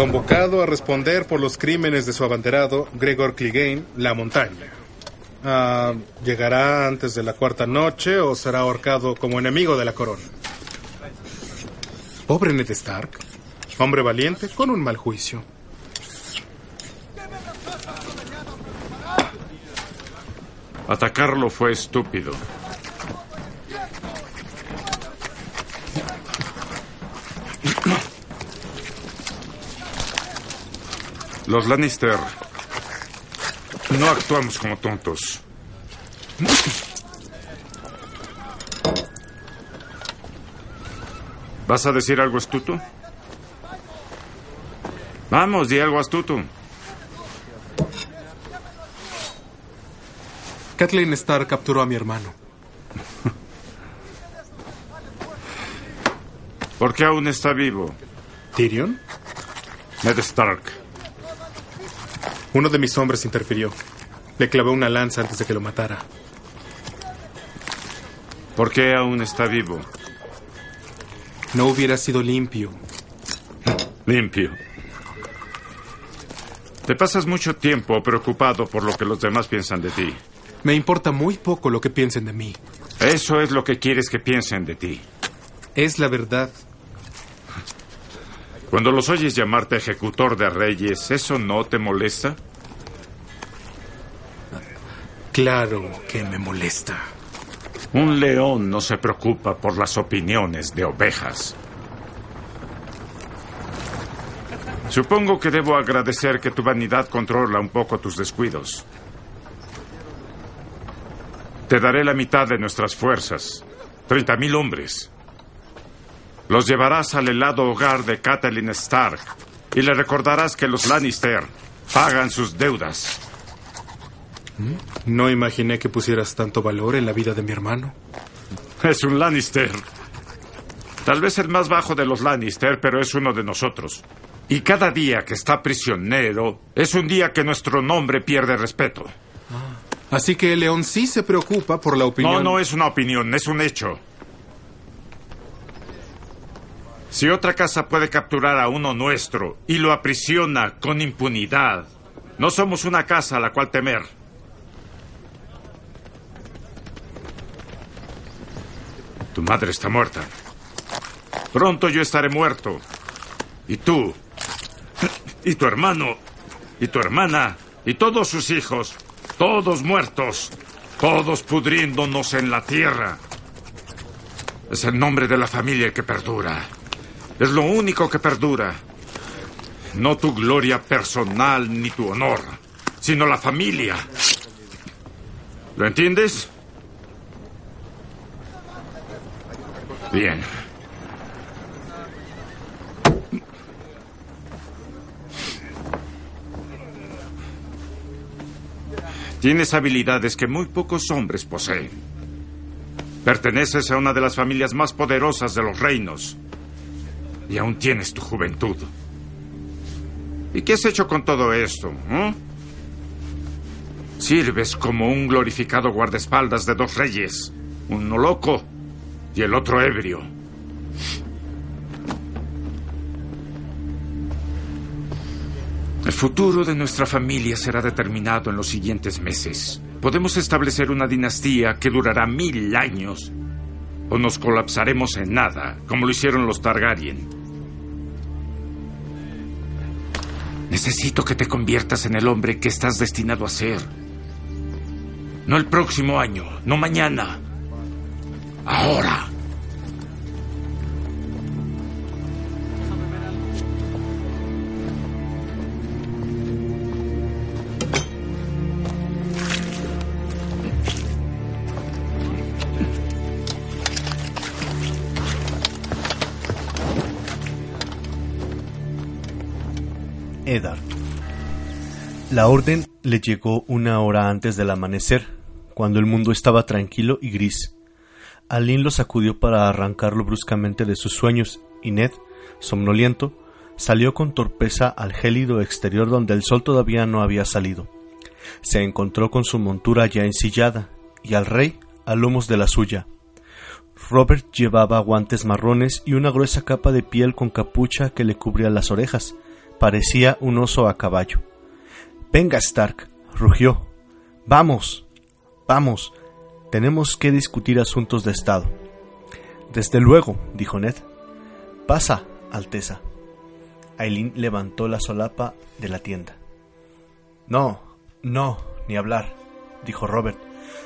Convocado a responder por los crímenes de su abanderado, Gregor Clegane, La Montaña. Ah, ¿Llegará antes de la cuarta noche o será ahorcado como enemigo de la corona? Pobre Ned Stark. Hombre valiente con un mal juicio. Atacarlo fue estúpido. Los Lannister no actuamos como tontos. ¿Vas a decir algo astuto? Vamos, di algo astuto. Kathleen Stark capturó a mi hermano. ¿Por qué aún está vivo? ¿Tyrion? Ned Stark. Uno de mis hombres interfirió. Le clavé una lanza antes de que lo matara. ¿Por qué aún está vivo? No hubiera sido limpio. Limpio. Te pasas mucho tiempo preocupado por lo que los demás piensan de ti. Me importa muy poco lo que piensen de mí. Eso es lo que quieres que piensen de ti. Es la verdad. Cuando los oyes llamarte ejecutor de reyes, ¿eso no te molesta? Claro que me molesta. Un león no se preocupa por las opiniones de ovejas. Supongo que debo agradecer que tu vanidad controla un poco tus descuidos. Te daré la mitad de nuestras fuerzas, treinta mil hombres. Los llevarás al helado hogar de Catelyn Stark y le recordarás que los Lannister pagan sus deudas. No imaginé que pusieras tanto valor en la vida de mi hermano. Es un Lannister. Tal vez el más bajo de los Lannister, pero es uno de nosotros. Y cada día que está prisionero es un día que nuestro nombre pierde respeto. Así que león sí se preocupa por la opinión. No, no es una opinión, es un hecho. Si otra casa puede capturar a uno nuestro y lo aprisiona con impunidad, no somos una casa a la cual temer. Tu madre está muerta. Pronto yo estaré muerto. Y tú. Y tu hermano. Y tu hermana. Y todos sus hijos. Todos muertos. Todos pudriéndonos en la tierra. Es el nombre de la familia que perdura. Es lo único que perdura. No tu gloria personal ni tu honor, sino la familia. ¿Lo entiendes? Bien. Tienes habilidades que muy pocos hombres poseen. Perteneces a una de las familias más poderosas de los reinos. Y aún tienes tu juventud. ¿Y qué has hecho con todo esto? eh? Sirves como un glorificado guardaespaldas de dos reyes. Uno loco y el otro ebrio. El futuro de nuestra familia será determinado en los siguientes meses. Podemos establecer una dinastía que durará mil años o nos colapsaremos en nada, como lo hicieron los Targaryen. Necesito que te conviertas en el hombre que estás destinado a ser. No el próximo año, no mañana. Ahora. La orden le llegó una hora antes del amanecer, cuando el mundo estaba tranquilo y gris. Alin lo sacudió para arrancarlo bruscamente de sus sueños, y Ned, somnoliento, salió con torpeza al gélido exterior donde el sol todavía no había salido. Se encontró con su montura ya ensillada, y al rey a lomos de la suya. Robert llevaba guantes marrones y una gruesa capa de piel con capucha que le cubría las orejas, parecía un oso a caballo. Venga, Stark, rugió. Vamos, vamos, tenemos que discutir asuntos de Estado. Desde luego, dijo Ned. Pasa, Alteza. Aileen levantó la solapa de la tienda. No, no, ni hablar, dijo Robert.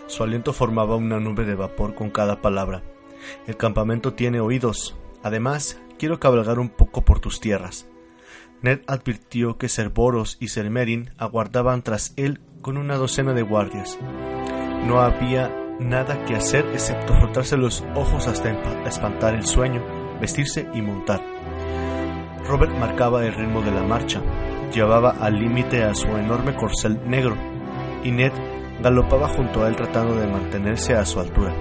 Su aliento formaba una nube de vapor con cada palabra. El campamento tiene oídos. Además, quiero cabalgar un poco por tus tierras. Ned advirtió que Cerboros y Sermerin aguardaban tras él con una docena de guardias. No había nada que hacer excepto frotarse los ojos hasta espantar el sueño, vestirse y montar. Robert marcaba el ritmo de la marcha, llevaba al límite a su enorme corcel negro, y Ned galopaba junto a él tratando de mantenerse a su altura.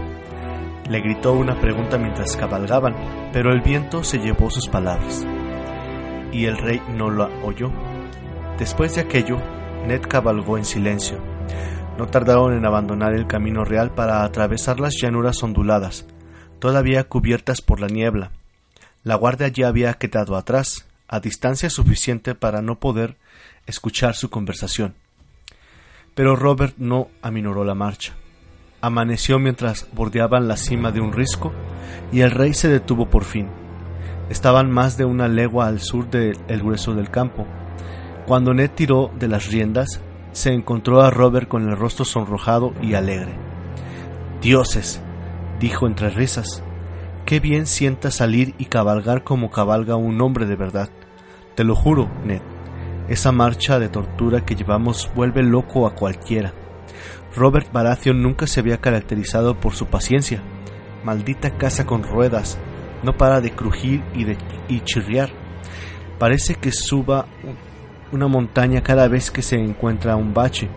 Le gritó una pregunta mientras cabalgaban, pero el viento se llevó sus palabras. Y el rey no la oyó. Después de aquello, Ned cabalgó en silencio. No tardaron en abandonar el camino real para atravesar las llanuras onduladas, todavía cubiertas por la niebla. La guardia ya había quedado atrás, a distancia suficiente para no poder escuchar su conversación. Pero Robert no aminoró la marcha. Amaneció mientras bordeaban la cima de un risco y el rey se detuvo por fin. Estaban más de una legua al sur del grueso del campo. Cuando Ned tiró de las riendas, se encontró a Robert con el rostro sonrojado y alegre. Dioses, dijo entre risas, qué bien sienta salir y cabalgar como cabalga un hombre de verdad. Te lo juro, Ned, esa marcha de tortura que llevamos vuelve loco a cualquiera. Robert Baratheon nunca se había caracterizado por su paciencia. Maldita casa con ruedas, no para de crujir y, de, chirriar. Parece que suba una montaña cada vez que se encuentra un bache.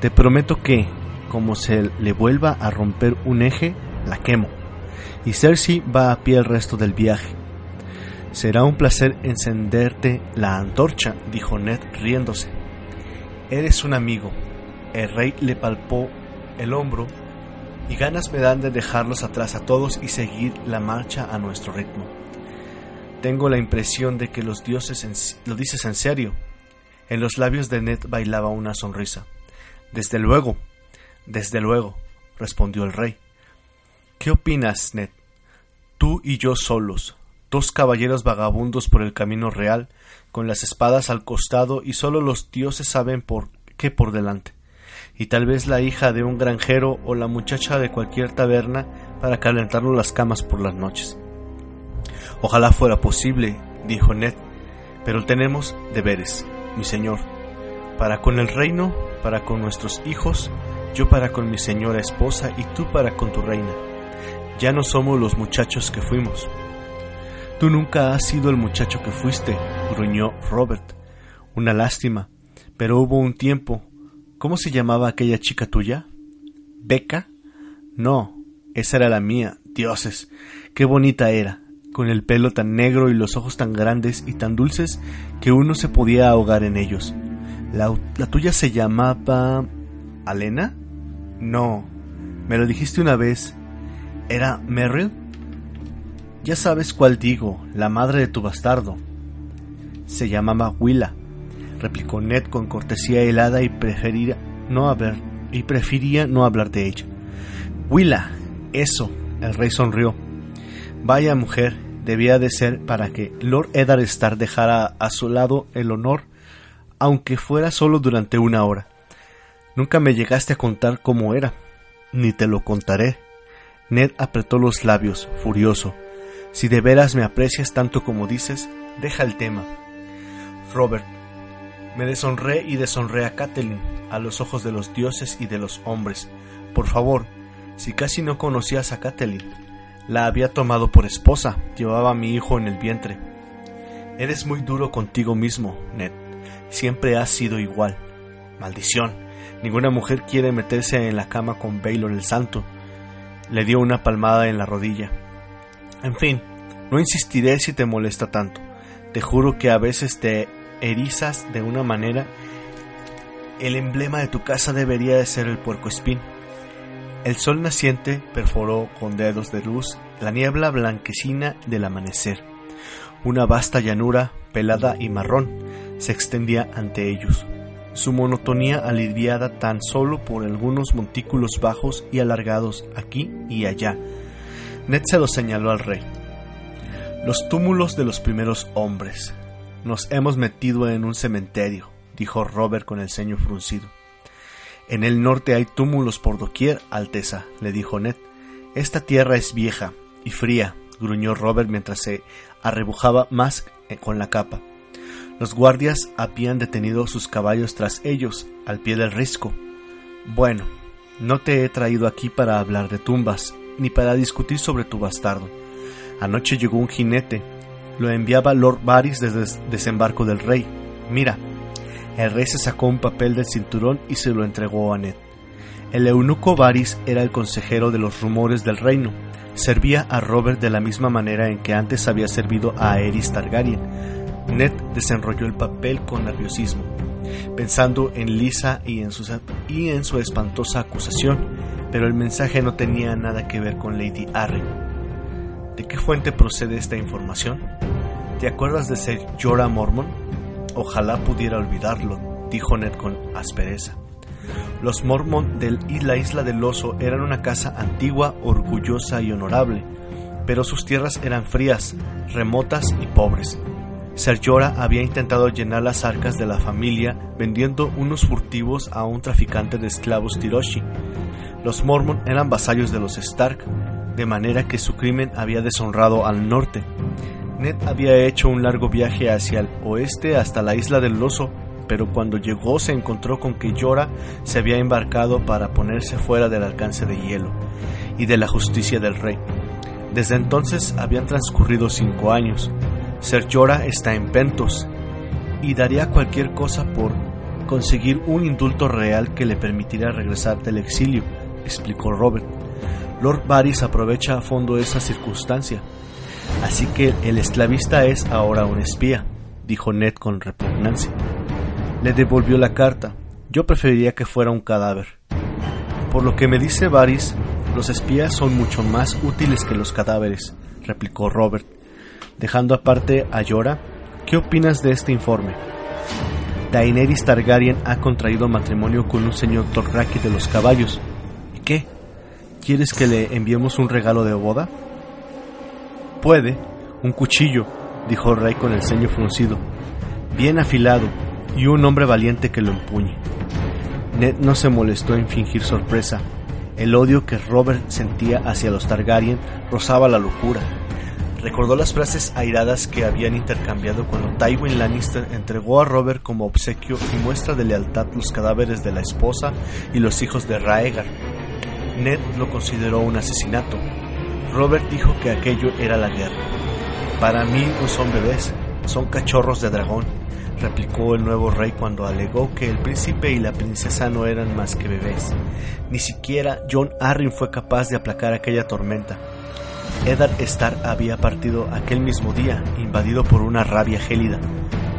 Te prometo que, como se le vuelva a romper un eje, la quemo. Y Cersei va a pie el resto del viaje. Será un placer encenderte la antorcha, dijo Ned riéndose. Eres un amigo, el rey le palpó el hombro y ganas me dan de dejarlos atrás a todos y seguir la marcha a nuestro ritmo. Tengo la impresión de que los dioses lo dices en serio. En los labios de Ned bailaba una sonrisa. Desde luego, desde luego, respondió el rey. ¿Qué opinas, Ned? Tú y yo solos, dos caballeros vagabundos por el camino real, con las espadas al costado y solo los dioses saben por qué por delante y tal vez la hija de un granjero o la muchacha de cualquier taberna para calentarnos las camas por las noches. Ojalá fuera posible, dijo Ned, pero tenemos deberes, mi señor, para con el reino, para con nuestros hijos, yo para con mi señora esposa y tú para con tu reina. Ya no somos los muchachos que fuimos. Tú nunca has sido el muchacho que fuiste, gruñó Robert. Una lástima, pero hubo un tiempo ¿Cómo se llamaba aquella chica tuya? ¿Beca? No, esa era la mía. Dioses, qué bonita era, con el pelo tan negro y los ojos tan grandes y tan dulces que uno se podía ahogar en ellos. ¿La, tuya se llamaba... ¿Alena? No, me lo dijiste una vez. ¿Era Merrill? Ya sabes cuál digo, la madre de tu bastardo. Se llamaba Willa replicó Ned con cortesía helada y prefería no hablar, y prefería no hablar de ella. Willa, eso, el rey sonrió. Vaya mujer, debía de ser para que Lord Eddard Stark dejara a su lado el honor, aunque fuera solo durante una hora. Nunca me llegaste a contar cómo era, ni te lo contaré. Ned apretó los labios, furioso. Si de veras me aprecias tanto como dices, deja el tema. Robert, me deshonré y deshonré a Catelyn a los ojos de los dioses y de los hombres. Por favor, si casi no conocías a Catelyn, la había tomado por esposa, llevaba a mi hijo en el vientre. Eres muy duro contigo mismo, Ned. Siempre has sido igual. Maldición. Ninguna mujer quiere meterse en la cama con Baylor el Santo. Le dio una palmada en la rodilla. En fin, no insistiré si te molesta tanto. Te juro que a veces te erizas de una manera, el emblema de tu casa debería de ser el puerco espín. El sol naciente perforó con dedos de luz la niebla blanquecina del amanecer. Una vasta llanura, pelada y marrón, se extendía ante ellos, su monotonía aliviada tan solo por algunos montículos bajos y alargados aquí y allá. Ned se lo señaló al rey. Los túmulos de los primeros hombres. Nos hemos metido en un cementerio, dijo Robert con el ceño fruncido. En el norte hay túmulos por doquier, Alteza, le dijo Ned. Esta tierra es vieja y fría, gruñó Robert mientras se arrebujaba más con la capa. Los guardias habían detenido sus caballos tras ellos, al pie del risco. Bueno, no te he traído aquí para hablar de tumbas, ni para discutir sobre tu bastardo. Anoche llegó un jinete. Lo enviaba Lord Varys desde desembarco del rey. Mira, el rey se sacó un papel del cinturón y se lo entregó a Ned. El eunuco Varys era el consejero de los rumores del reino. Servía a Robert de la misma manera en que antes había servido a Aerys Targaryen. Ned desenrolló el papel con nerviosismo, pensando en Lisa y en, su, y en su espantosa acusación, pero el mensaje no tenía nada que ver con Lady Arryn. ¿De qué fuente procede esta información? ¿Te acuerdas de ser Jorah Mormon? Ojalá pudiera olvidarlo, dijo Ned con aspereza. Los Mormon de la isla del oso eran una casa antigua, orgullosa y honorable, pero sus tierras eran frías, remotas y pobres. Ser Jorah había intentado llenar las arcas de la familia vendiendo unos furtivos a un traficante de esclavos Tiroshi. Los Mormon eran vasallos de los Stark, de manera que su crimen había deshonrado al norte. Ned había hecho un largo viaje hacia el oeste hasta la isla del oso, pero cuando llegó se encontró con que Yora se había embarcado para ponerse fuera del alcance de hielo y de la justicia del rey. Desde entonces habían transcurrido cinco años. Ser Yora está en Pentos y daría cualquier cosa por conseguir un indulto real que le permitiera regresar del exilio, explicó Robert. Lord Varys aprovecha a fondo esa circunstancia Así que el esclavista es ahora un espía, dijo Ned con repugnancia. Le devolvió la carta. Yo preferiría que fuera un cadáver. Por lo que me dice Varys, los espías son mucho más útiles que los cadáveres, replicó Robert. Dejando aparte a Yora, ¿qué opinas de este informe? Daenerys Targaryen ha contraído matrimonio con un señor Torraki de los caballos. ¿Y qué? ¿Quieres que le enviemos un regalo de boda? Puede, un cuchillo, dijo el rey con el ceño fruncido, bien afilado, y un hombre valiente que lo empuñe. Ned no se molestó en fingir sorpresa. El odio que Robert sentía hacia los Targaryen rozaba la locura. Recordó las frases airadas que habían intercambiado cuando Tywin Lannister entregó a Robert como obsequio y muestra de lealtad los cadáveres de la esposa y los hijos de Raegar. Ned lo consideró un asesinato, Robert dijo que aquello era la guerra. Para mí no son bebés, son cachorros de dragón, replicó el nuevo rey cuando alegó que el príncipe y la princesa no eran más que bebés. Ni siquiera John Arryn fue capaz de aplacar aquella tormenta. Eddard Stark había partido aquel mismo día, invadido por una rabia gélida,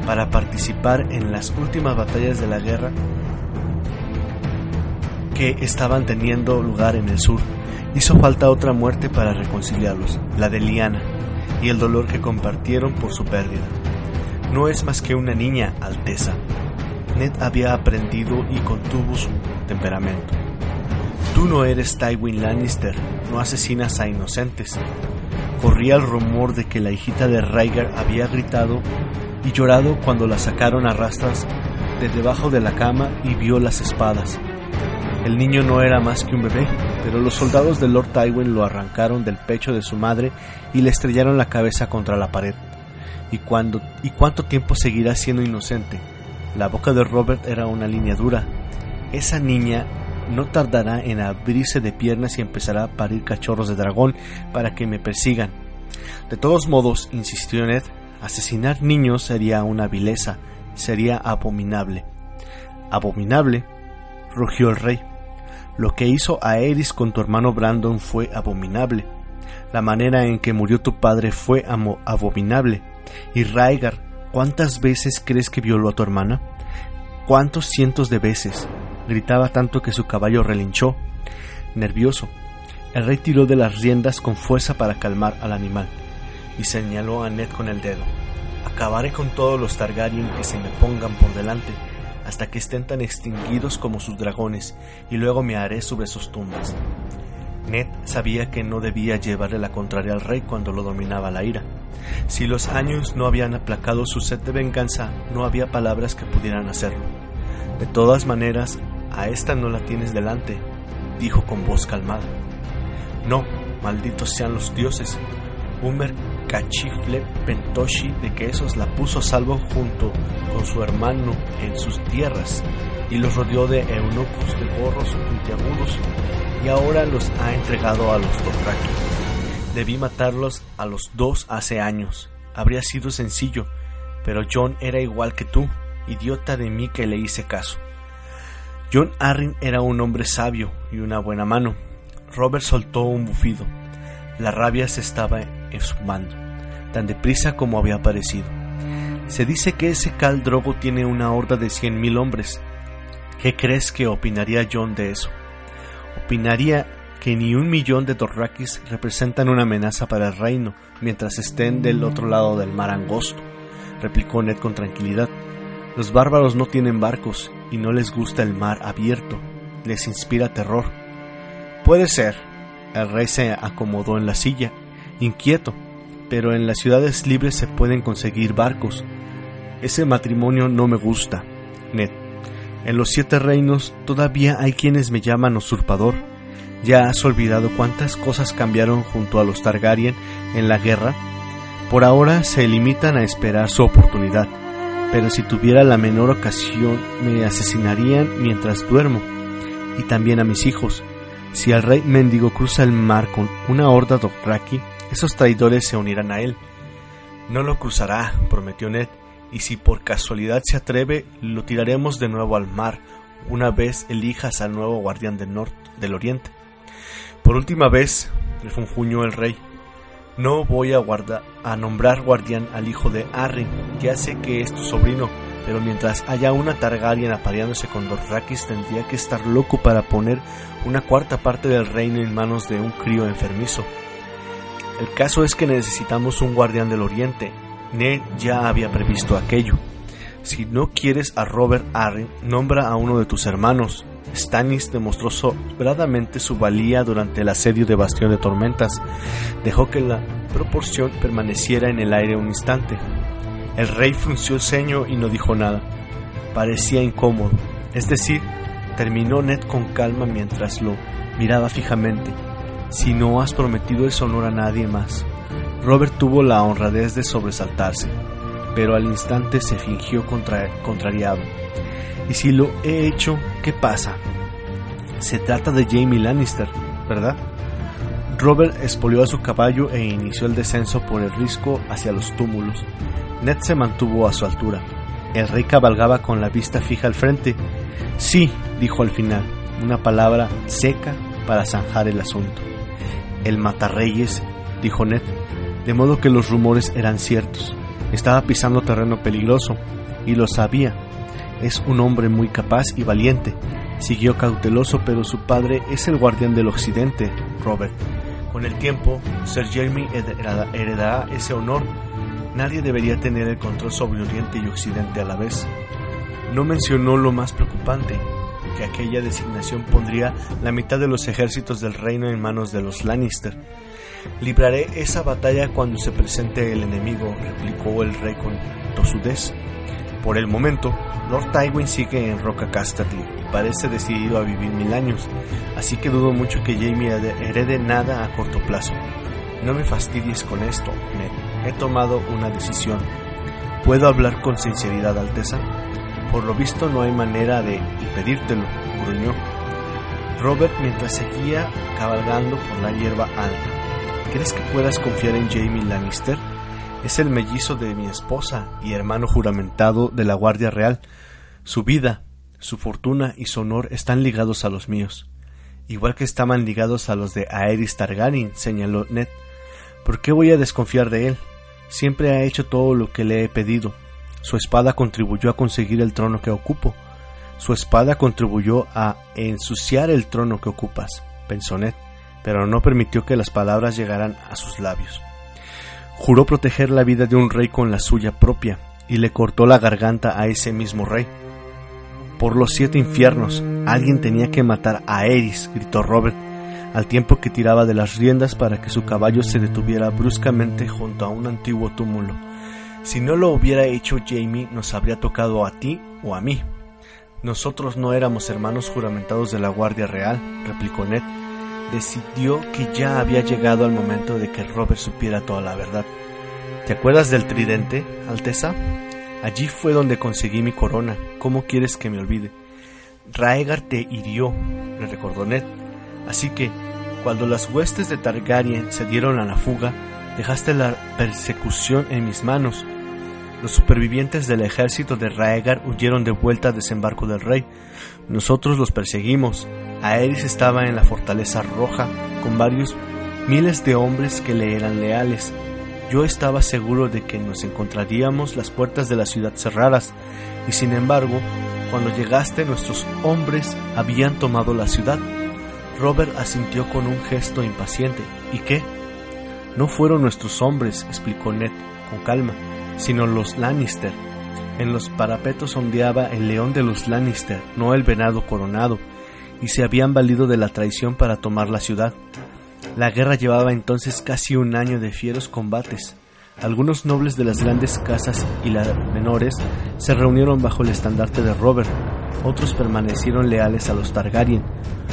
para participar en las últimas batallas de la guerra que estaban teniendo lugar en el sur. Hizo falta otra muerte para reconciliarlos, la de Liana, y el dolor que compartieron por su pérdida. No es más que una niña, Alteza. Ned había aprendido y contuvo su temperamento. Tú no eres Tywin Lannister, no asesinas a inocentes. Corría el rumor de que la hijita de Rhaegar había gritado y llorado cuando la sacaron a rastras de debajo de la cama y vio las espadas. El niño no era más que un bebé, pero los soldados de Lord Tywin lo arrancaron del pecho de su madre y le estrellaron la cabeza contra la pared. ¿Y, ¿Y cuánto tiempo seguirá siendo inocente? La boca de Robert era una línea dura. Esa niña no tardará en abrirse de piernas y empezará a parir cachorros de dragón para que me persigan. De todos modos, insistió Ned, asesinar niños sería una vileza, sería abominable. Abominable, rugió el rey. Lo que hizo Aerys con tu hermano Brandon fue abominable. La manera en que murió tu padre fue abominable. Y Raegar, ¿cuántas veces crees que violó a tu hermana? ¿Cuántos cientos de veces? Gritaba tanto que su caballo relinchó. Nervioso, el rey tiró de las riendas con fuerza para calmar al animal y señaló a Ned con el dedo. Acabaré con todos los Targaryen que se me pongan por delante, hasta que estén tan extinguidos como sus dragones, y luego me haré sobre sus tumbas. Ned sabía que no debía llevarle la contraria al rey cuando lo dominaba la ira. Si los años no habían aplacado su sed de venganza, no había palabras que pudieran hacerlo. De todas maneras, a esta no la tienes delante, dijo con voz calmada. No, malditos sean los dioses. Un mercachifle pentoshi de quesos la puso a salvo junto con su hermano en sus tierras y los rodeó de eunucos de gorros puntiagudos y ahora los ha entregado a los Dothraki. Debí matarlos a los dos hace años. Habría sido sencillo, pero John era igual que tú, idiota de mí que le hice caso. John Arryn era un hombre sabio y una buena mano. Robert soltó un bufido. La rabia se estaba esfumando, tan deprisa como había aparecido. Se dice que ese Cal Drogo tiene una horda de cien mil hombres. ¿Qué crees que opinaría John de eso? Opinaría que ni un millón de Dorrakis representan una amenaza para el reino mientras estén del otro lado del mar angosto, replicó Ned con tranquilidad. Los bárbaros no tienen barcos y no les gusta el mar abierto, les inspira terror. Puede ser. El rey se acomodó en la silla, inquieto, pero en las ciudades libres se pueden conseguir barcos. Ese matrimonio no me gusta, Ned. En los siete reinos todavía hay quienes me llaman usurpador. ¿Ya has olvidado cuántas cosas cambiaron junto a los Targaryen en la guerra? Por ahora se limitan a esperar su oportunidad pero si tuviera la menor ocasión me asesinarían mientras duermo, y también a mis hijos. Si el rey mendigo cruza el mar con una horda Dothraki, esos traidores se unirán a él. No lo cruzará, prometió Ned, y si por casualidad se atreve, lo tiraremos de nuevo al mar, una vez elijas al nuevo guardián del norte, del oriente. Por última vez, refunfuñó el rey, no voy a, a nombrar guardián al hijo de Arryn, ya sé que es tu sobrino, pero mientras haya una Targaryen apareándose con Dothraki tendría que estar loco para poner una cuarta parte del reino en manos de un crío enfermizo. El caso es que necesitamos un guardián del oriente. Ned ya había previsto aquello. Si no quieres a Robert Arryn, nombra a uno de tus hermanos. Stannis demostró sobradamente su valía durante el asedio de Bastión de Tormentas. Dejó que la proporción permaneciera en el aire un instante. El rey frunció el ceño y no dijo nada. Parecía incómodo. Es decir, terminó Ned con calma mientras lo miraba fijamente. Si no has prometido ese honor a nadie más. Robert tuvo la honradez de sobresaltarse, pero al instante se fingió contrariado. Y si lo he hecho, ¿qué pasa? Se trata de Jamie Lannister, ¿verdad? Robert espolió a su caballo e inició el descenso por el risco hacia los túmulos. Ned se mantuvo a su altura. El rey cabalgaba con la vista fija al frente. Sí, dijo al final, una palabra seca para zanjar el asunto. El matarreyes, dijo Ned, de modo que los rumores eran ciertos. Estaba pisando terreno peligroso, y lo sabía, es un hombre muy capaz y valiente. Siguió cauteloso, pero su padre es el guardián del occidente, Robert. Con el tiempo, Sir Jeremy heredará ese honor. Nadie debería tener el control sobre Oriente y Occidente a la vez. No mencionó lo más preocupante, que aquella designación pondría la mitad de los ejércitos del reino en manos de los Lannister. Libraré esa batalla cuando se presente el enemigo, replicó el rey con tosudez. Por el momento, Lord Tywin sigue en Roca Casterly y parece decidido a vivir mil años, así que dudo mucho que Jamie herede nada a corto plazo. No me fastidies con esto, Ned. He tomado una decisión. ¿Puedo hablar con sinceridad, Alteza? Por lo visto no hay manera de impedírtelo, gruñó. Robert mientras seguía cabalgando por la hierba alta. ¿Crees que puedas confiar en Jamie Lannister? Es el mellizo de mi esposa y hermano juramentado de la Guardia Real. Su vida, su fortuna y su honor están ligados a los míos, igual que estaban ligados a los de Aerys Targaryen, señaló Ned. ¿Por qué voy a desconfiar de él? Siempre ha hecho todo lo que le he pedido. Su espada contribuyó a conseguir el trono que ocupo. Su espada contribuyó a ensuciar el trono que ocupas, pensó Ned, pero no permitió que las palabras llegaran a sus labios. Juró proteger la vida de un rey con la suya propia y le cortó la garganta a ese mismo rey. Por los siete infiernos, alguien tenía que matar a Eris, gritó Robert, al tiempo que tiraba de las riendas para que su caballo se detuviera bruscamente junto a un antiguo túmulo. Si no lo hubiera hecho Jamie, nos habría tocado a ti o a mí. Nosotros no éramos hermanos juramentados de la Guardia Real, replicó Ned. Decidió que ya había llegado el momento de que Robert supiera toda la verdad. ¿Te acuerdas del tridente, Alteza? Allí fue donde conseguí mi corona. ¿Cómo quieres que me olvide? Raegar te hirió, le recordó Ned. Así que, cuando las huestes de Targaryen se dieron a la fuga, dejaste la persecución en mis manos. Los supervivientes del ejército de Raegar huyeron de vuelta al desembarco del rey. Nosotros los perseguimos. Aerys estaba en la fortaleza roja con varios miles de hombres que le eran leales. Yo estaba seguro de que nos encontraríamos las puertas de la ciudad cerradas, y sin embargo, cuando llegaste nuestros hombres habían tomado la ciudad. Robert asintió con un gesto impaciente. ¿Y qué? No fueron nuestros hombres, explicó Ned con calma, sino los Lannister. En los parapetos ondeaba el león de los Lannister, no el venado coronado, y se habían valido de la traición para tomar la ciudad. La guerra llevaba entonces casi un año de fieros combates. Algunos nobles de las grandes casas y las menores se reunieron bajo el estandarte de Robert, otros permanecieron leales a los Targaryen.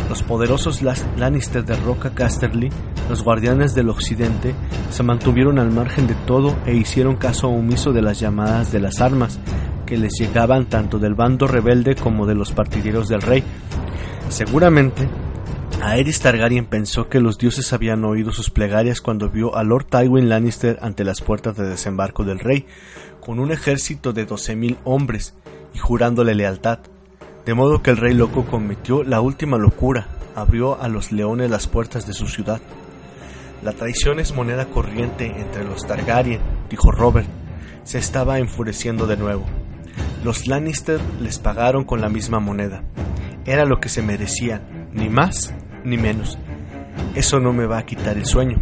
Los poderosos Lannister de Roca Casterly, los guardianes del occidente, se mantuvieron al margen de todo e hicieron caso omiso de las llamadas de las armas, que les llegaban tanto del bando rebelde como de los partidarios del rey. Seguramente, Aerys Targaryen pensó que los dioses habían oído sus plegarias cuando vio a Lord Tywin Lannister ante las puertas de desembarco del rey, con un ejército de doce mil hombres, y jurándole lealtad. De modo que el rey loco cometió la última locura, abrió a los leones las puertas de su ciudad. La traición es moneda corriente entre los Targaryen, dijo Robert. Se estaba enfureciendo de nuevo. Los Lannister les pagaron con la misma moneda. Era lo que se merecían, ni más ni menos. Eso no me va a quitar el sueño.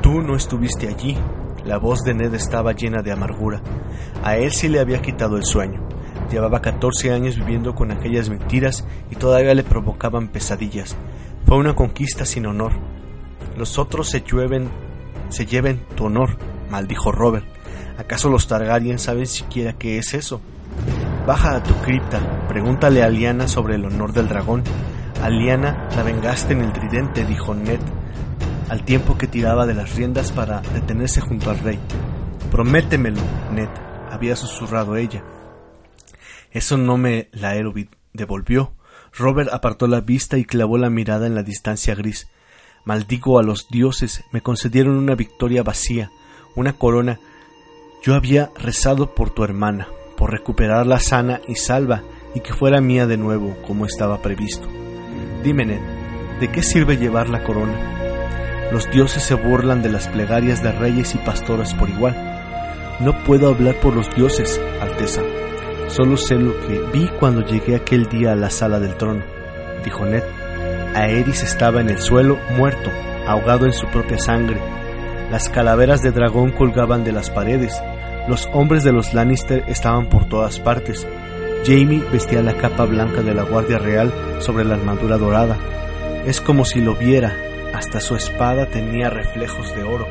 Tú no estuviste allí. La voz de Ned estaba llena de amargura. A él sí le había quitado el sueño. Llevaba 14 años viviendo con aquellas mentiras y todavía le provocaban pesadillas. Fue una conquista sin honor. Los otros se llueven, se lleven tu honor, maldijo Robert. ¿Acaso los Targaryen saben siquiera qué es eso? Baja a tu cripta, pregúntale a Liana sobre el honor del dragón. A Liana la vengaste en el tridente, dijo Ned, al tiempo que tiraba de las riendas para detenerse junto al rey. Prométemelo, Ned, había susurrado ella. Eso no me la devolvió. Robert apartó la vista y clavó la mirada en la distancia gris. Maldigo a los dioses, me concedieron una victoria vacía, una corona. Yo había rezado por tu hermana, por recuperarla sana y salva y que fuera mía de nuevo, como estaba previsto. Dime, Ned, ¿de qué sirve llevar la corona? Los dioses se burlan de las plegarias de reyes y pastores por igual. No puedo hablar por los dioses, Alteza, Solo sé lo que vi cuando llegué aquel día a la sala del trono, dijo Ned. Aerys estaba en el suelo, muerto, ahogado en su propia sangre. Las calaveras de dragón colgaban de las paredes. Los hombres de los Lannister estaban por todas partes. Jamie vestía la capa blanca de la Guardia Real sobre la armadura dorada. Es como si lo viera, hasta su espada tenía reflejos de oro.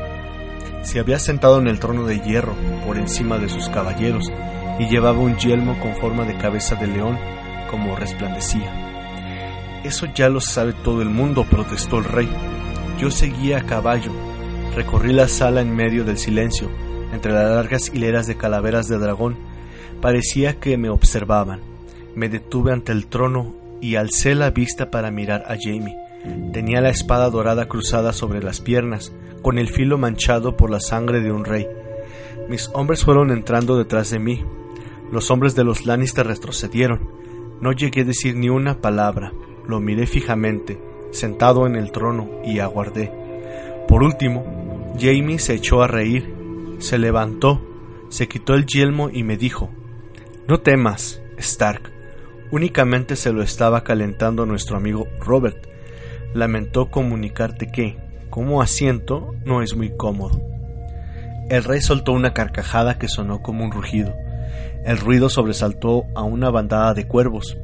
Se había sentado en el trono de hierro por encima de sus caballeros y llevaba un yelmo con forma de cabeza de león, como resplandecía. Eso ya lo sabe todo el mundo, protestó el rey. Yo seguía a caballo, recorrí la sala en medio del silencio, entre las largas hileras de calaveras de dragón. Parecía que me observaban. Me detuve ante el trono y alcé la vista para mirar a Jamie. Tenía la espada dorada cruzada sobre las piernas, con el filo manchado por la sangre de un rey. Mis hombres fueron entrando detrás de mí, los hombres de los Lannister retrocedieron. No llegué a decir ni una palabra. Lo miré fijamente, sentado en el trono, y aguardé. Por último, Jamie se echó a reír. Se levantó, se quitó el yelmo y me dijo, No temas, Stark. Únicamente se lo estaba calentando nuestro amigo Robert. Lamentó comunicarte que, como asiento, no es muy cómodo. El rey soltó una carcajada que sonó como un rugido. El ruido sobresaltó a una bandada de cuervos,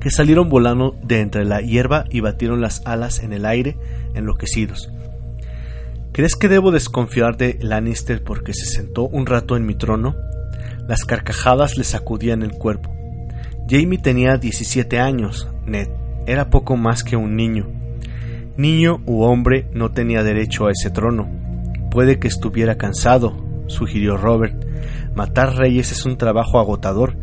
que salieron volando de entre la hierba y batieron las alas en el aire, enloquecidos. ¿Crees que debo desconfiar de Lannister porque se sentó un rato en mi trono? Las carcajadas le sacudían el cuerpo. Jamie tenía 17 años, Ned era poco más que un niño. Niño u hombre no tenía derecho a ese trono. Puede que estuviera cansado, sugirió Robert. Matar reyes es un trabajo agotador,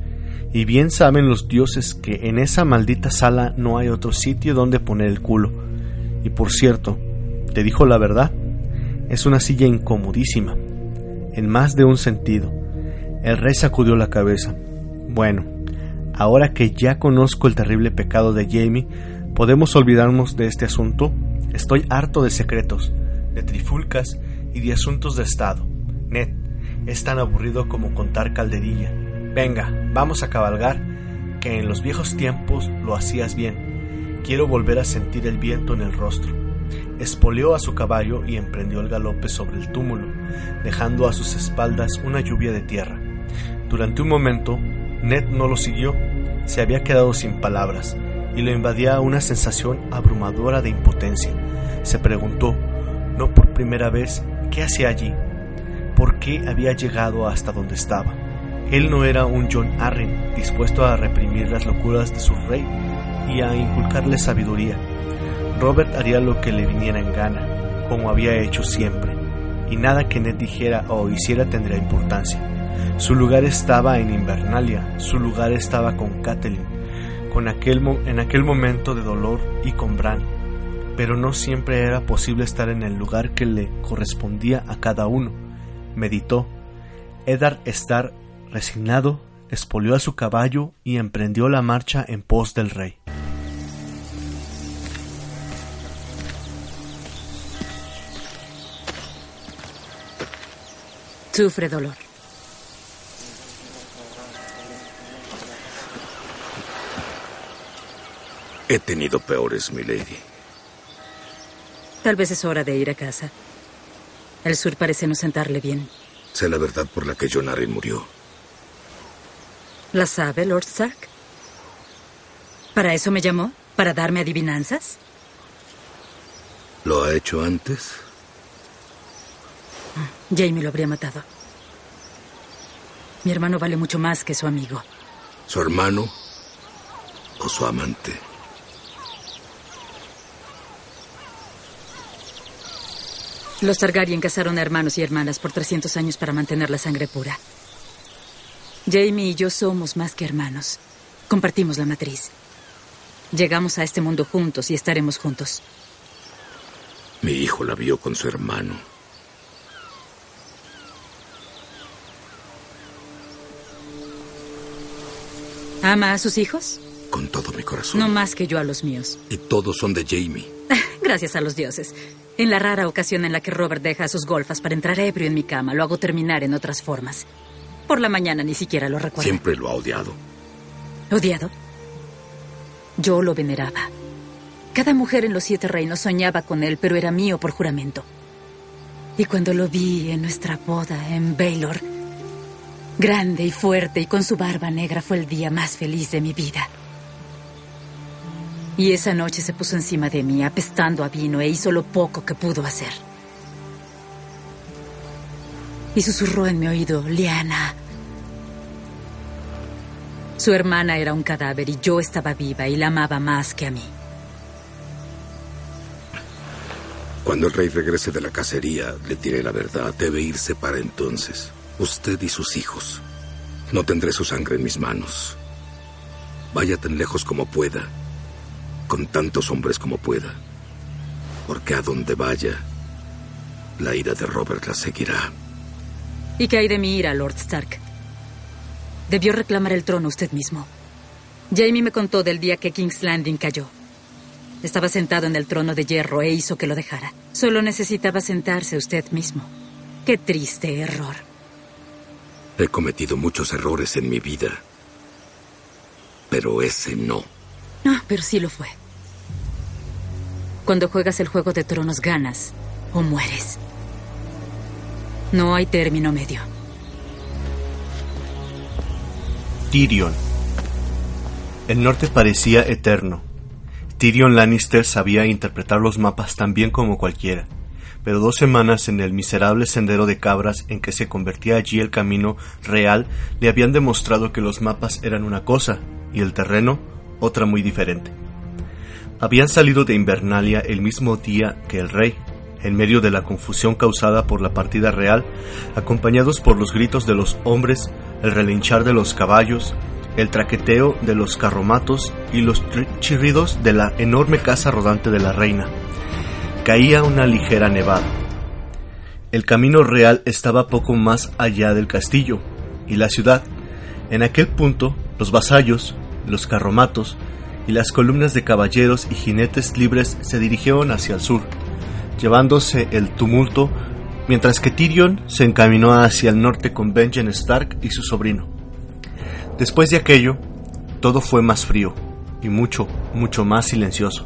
y bien saben los dioses que en esa maldita sala no hay otro sitio donde poner el culo. Y por cierto, ¿te dijo la verdad? Es una silla incomodísima, en más de un sentido. El rey sacudió la cabeza. Bueno, ahora que ya conozco el terrible pecado de Jamie, ¿podemos olvidarnos de este asunto? Estoy harto de secretos, de trifulcas y de asuntos de Estado. Ned, es tan aburrido como contar calderilla. Venga, vamos a cabalgar, que en los viejos tiempos lo hacías bien. Quiero volver a sentir el viento en el rostro. Espoleó a su caballo y emprendió el galope sobre el túmulo, dejando a sus espaldas una lluvia de tierra. Durante un momento, Ned no lo siguió, se había quedado sin palabras, y lo invadía una sensación abrumadora de impotencia. Se preguntó, no por primera vez, qué hacía allí, qué había llegado hasta donde estaba. Él no era un John Arryn dispuesto a reprimir las locuras de su rey y a inculcarle sabiduría. Robert haría lo que le viniera en gana, como había hecho siempre, y nada que Ned dijera o hiciera tendría importancia. Su lugar estaba en Invernalia, su lugar estaba con Catelyn, con aquel en aquel momento de dolor y con Bran, pero no siempre era posible estar en el lugar que le correspondía a cada uno. Meditó. Eddard estar resignado, espolió a su caballo y emprendió la marcha en pos del rey. Sufre dolor. He tenido peores, milady. Tal vez es hora de ir a casa. El sur parece no sentarle bien. Sé la verdad por la que John Arryn murió. ¿La sabe, Lord Stark? ¿Para eso me llamó? ¿Para darme adivinanzas? ¿Lo ha hecho antes? Jamie lo habría matado. Mi hermano vale mucho más que su amigo. ¿Su hermano o su amante? Los Targaryen casaron a hermanos y hermanas por 300 años para mantener la sangre pura. Jamie y yo somos más que hermanos. Compartimos la matriz. Llegamos a este mundo juntos y estaremos juntos. Mi hijo la vio con su hermano. ¿Ama a sus hijos? Con todo mi corazón. No más que yo a los míos. Y todos son de Jamie. Gracias a los dioses. En la rara ocasión en la que Robert deja a sus golfas para entrar ebrio en mi cama, lo hago terminar en otras formas. Por la mañana ni siquiera lo recuerdo. Siempre lo ha odiado. ¿Odiado? Yo lo veneraba. Cada mujer en los siete reinos soñaba con él, pero era mío por juramento. Y cuando lo vi en nuestra boda en Baylor, grande y fuerte y con su barba negra, fue el día más feliz de mi vida. Y esa noche se puso encima de mí, apestando a vino, e hizo lo poco que pudo hacer. Y susurró en mi oído, Liana. Su hermana era un cadáver y yo estaba viva y la amaba más que a mí. Cuando el rey regrese de la cacería, le diré la verdad. Debe irse para entonces. Usted y sus hijos. No tendré su sangre en mis manos. Vaya tan lejos como pueda con tantos hombres como pueda. Porque a donde vaya, la ira de Robert la seguirá. ¿Y qué hay de mi ira, Lord Stark? Debió reclamar el trono usted mismo. Jamie me contó del día que King's Landing cayó. Estaba sentado en el trono de hierro e hizo que lo dejara. Solo necesitaba sentarse usted mismo. Qué triste error. He cometido muchos errores en mi vida. Pero ese no. No, pero sí lo fue. Cuando juegas el juego de tronos ganas o mueres. No hay término medio. Tyrion. El norte parecía eterno. Tyrion Lannister sabía interpretar los mapas tan bien como cualquiera, pero dos semanas en el miserable sendero de cabras en que se convertía allí el camino real le habían demostrado que los mapas eran una cosa y el terreno otra muy diferente. Habían salido de Invernalia el mismo día que el rey, en medio de la confusión causada por la partida real, acompañados por los gritos de los hombres, el relinchar de los caballos, el traqueteo de los carromatos y los chirridos de la enorme casa rodante de la reina. Caía una ligera nevada. El camino real estaba poco más allá del castillo y la ciudad. En aquel punto, los vasallos, los carromatos y las columnas de caballeros y jinetes libres se dirigieron hacia el sur, llevándose el tumulto, mientras que Tyrion se encaminó hacia el norte con Benjen Stark y su sobrino. Después de aquello, todo fue más frío y mucho, mucho más silencioso.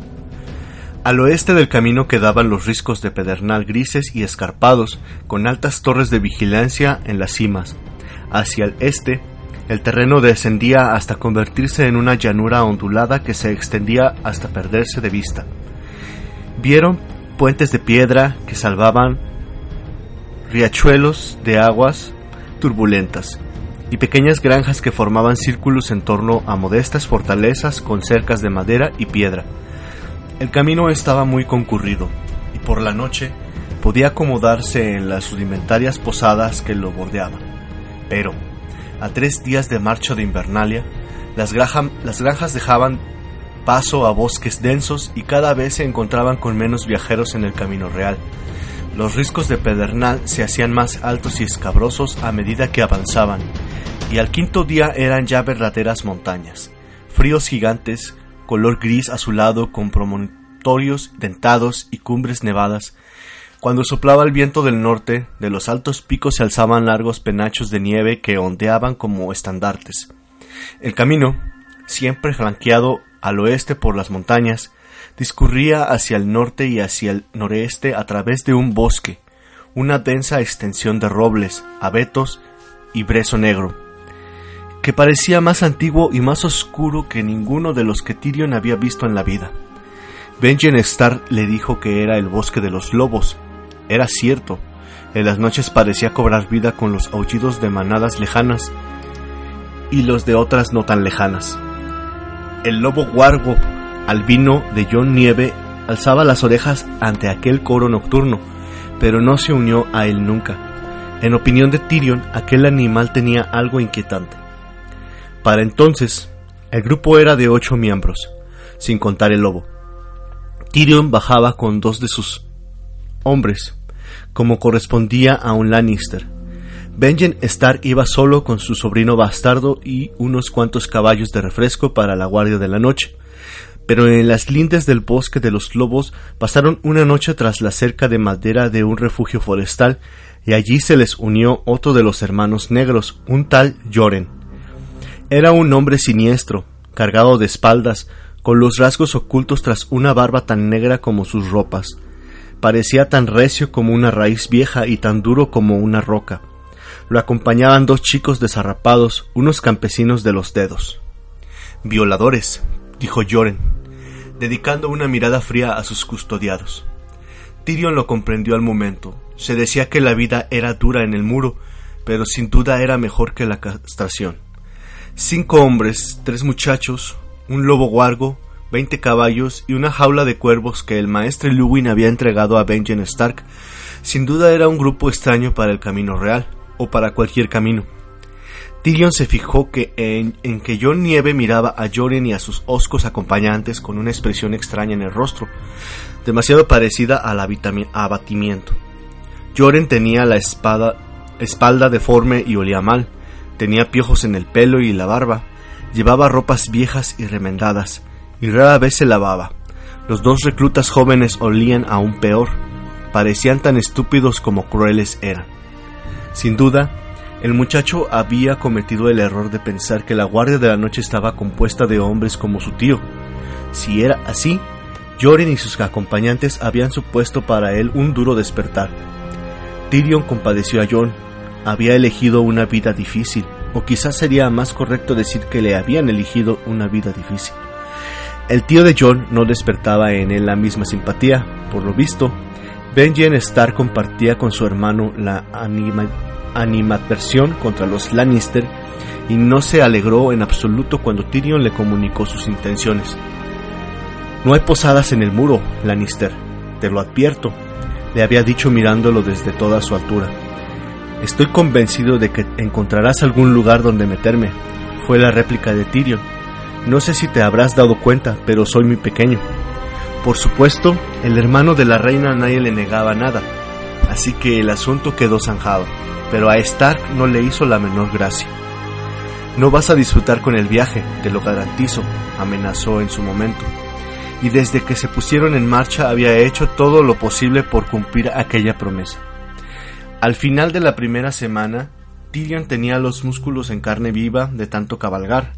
Al oeste del camino quedaban los riscos de pedernal grises y escarpados, con altas torres de vigilancia en las cimas. Hacia el este, el terreno descendía hasta convertirse en una llanura ondulada que se extendía hasta perderse de vista. Vieron puentes de piedra que salvaban riachuelos de aguas turbulentas y pequeñas granjas que formaban círculos en torno a modestas fortalezas con cercas de madera y piedra. El camino estaba muy concurrido, y por la noche podía acomodarse en las rudimentarias posadas que lo bordeaban. Pero, a tres días de marcha de Invernalia, las, granjas dejaban paso a bosques densos y cada vez se encontraban con menos viajeros en el camino real. Los riscos de pedernal se hacían más altos y escabrosos a medida que avanzaban, y al quinto día eran ya verdaderas montañas, fríos gigantes, color gris azulado con promontorios dentados y cumbres nevadas. Cuando soplaba el viento del norte, de los altos picos se alzaban largos penachos de nieve que ondeaban como estandartes. El camino, siempre flanqueado al oeste por las montañas, discurría hacia el norte y hacia el noreste a través de un bosque, una densa extensión de robles, abetos y brezo negro, que parecía más antiguo y más oscuro que ninguno de los que Tyrion había visto en la vida. Benjen Starr le dijo que era el bosque de los lobos. Era cierto, en las noches parecía cobrar vida con los aullidos de manadas lejanas y los de otras no tan lejanas. El lobo guargo, albino de John Nieve, alzaba las orejas ante aquel coro nocturno, pero no se unió a él nunca. En opinión de Tyrion, aquel animal tenía algo inquietante. Para entonces, el grupo era de ocho miembros, sin contar el lobo. Tyrion bajaba con dos de sus hombres, como correspondía a un Lannister, Benjen Stark iba solo con su sobrino bastardo y unos cuantos caballos de refresco para la guardia de la noche. Pero en las lindes del bosque de los lobos pasaron una noche tras la cerca de madera de un refugio forestal, y allí se les unió otro de los hermanos negros, un tal Joren. Era un hombre siniestro, cargado de espaldas, con los rasgos ocultos tras una barba tan negra como sus ropas. Parecía tan recio como una raíz vieja y tan duro como una roca. Lo acompañaban dos chicos desarrapados, unos campesinos de los dedos. Violadores, dijo Joren, dedicando una mirada fría a sus custodiados. Tyrion lo comprendió al momento. Se decía que la vida era dura en el muro, pero sin duda era mejor que la castración. Cinco hombres, tres muchachos, un lobo guargo, veinte caballos y una jaula de cuervos que el maestre Luwin había entregado a Benjen Stark, sin duda era un grupo extraño para el camino real o para cualquier camino. Tyrion se fijó que en, que John Nieve miraba a Joren y a sus oscos acompañantes con una expresión extraña en el rostro, demasiado parecida al abatimiento. Joren tenía la espada, espalda deforme y olía mal, tenía piojos en el pelo y la barba, llevaba ropas viejas y remendadas, y rara vez se lavaba. Los dos reclutas jóvenes olían aún peor, parecían tan estúpidos como crueles eran. Sin duda, el muchacho había cometido el error de pensar que la Guardia de la Noche estaba compuesta de hombres como su tío. Si era así, Jorin y sus acompañantes habían supuesto para él un duro despertar. Tyrion compadeció a Jon. Había elegido una vida difícil, o quizás sería más correcto decir que le habían elegido una vida difícil. El tío de Jon no despertaba en él la misma simpatía. Por lo visto, Benjen Stark compartía con su hermano la animadversión contra los Lannister y no se alegró en absoluto cuando Tyrion le comunicó sus intenciones. No hay posadas en el muro, Lannister, te lo advierto, le había dicho mirándolo desde toda su altura. Estoy convencido de que encontrarás algún lugar donde meterme, fue la réplica de Tyrion. No sé si te habrás dado cuenta, pero soy muy pequeño. Por supuesto, el hermano de la reina nadie le negaba nada, así que el asunto quedó zanjado, pero a Stark no le hizo la menor gracia. No vas a disfrutar con el viaje, te lo garantizo, amenazó en su momento. Y desde que se pusieron en marcha había hecho todo lo posible por cumplir aquella promesa. Al final de la primera semana, Tyrion tenía los músculos en carne viva de tanto cabalgar,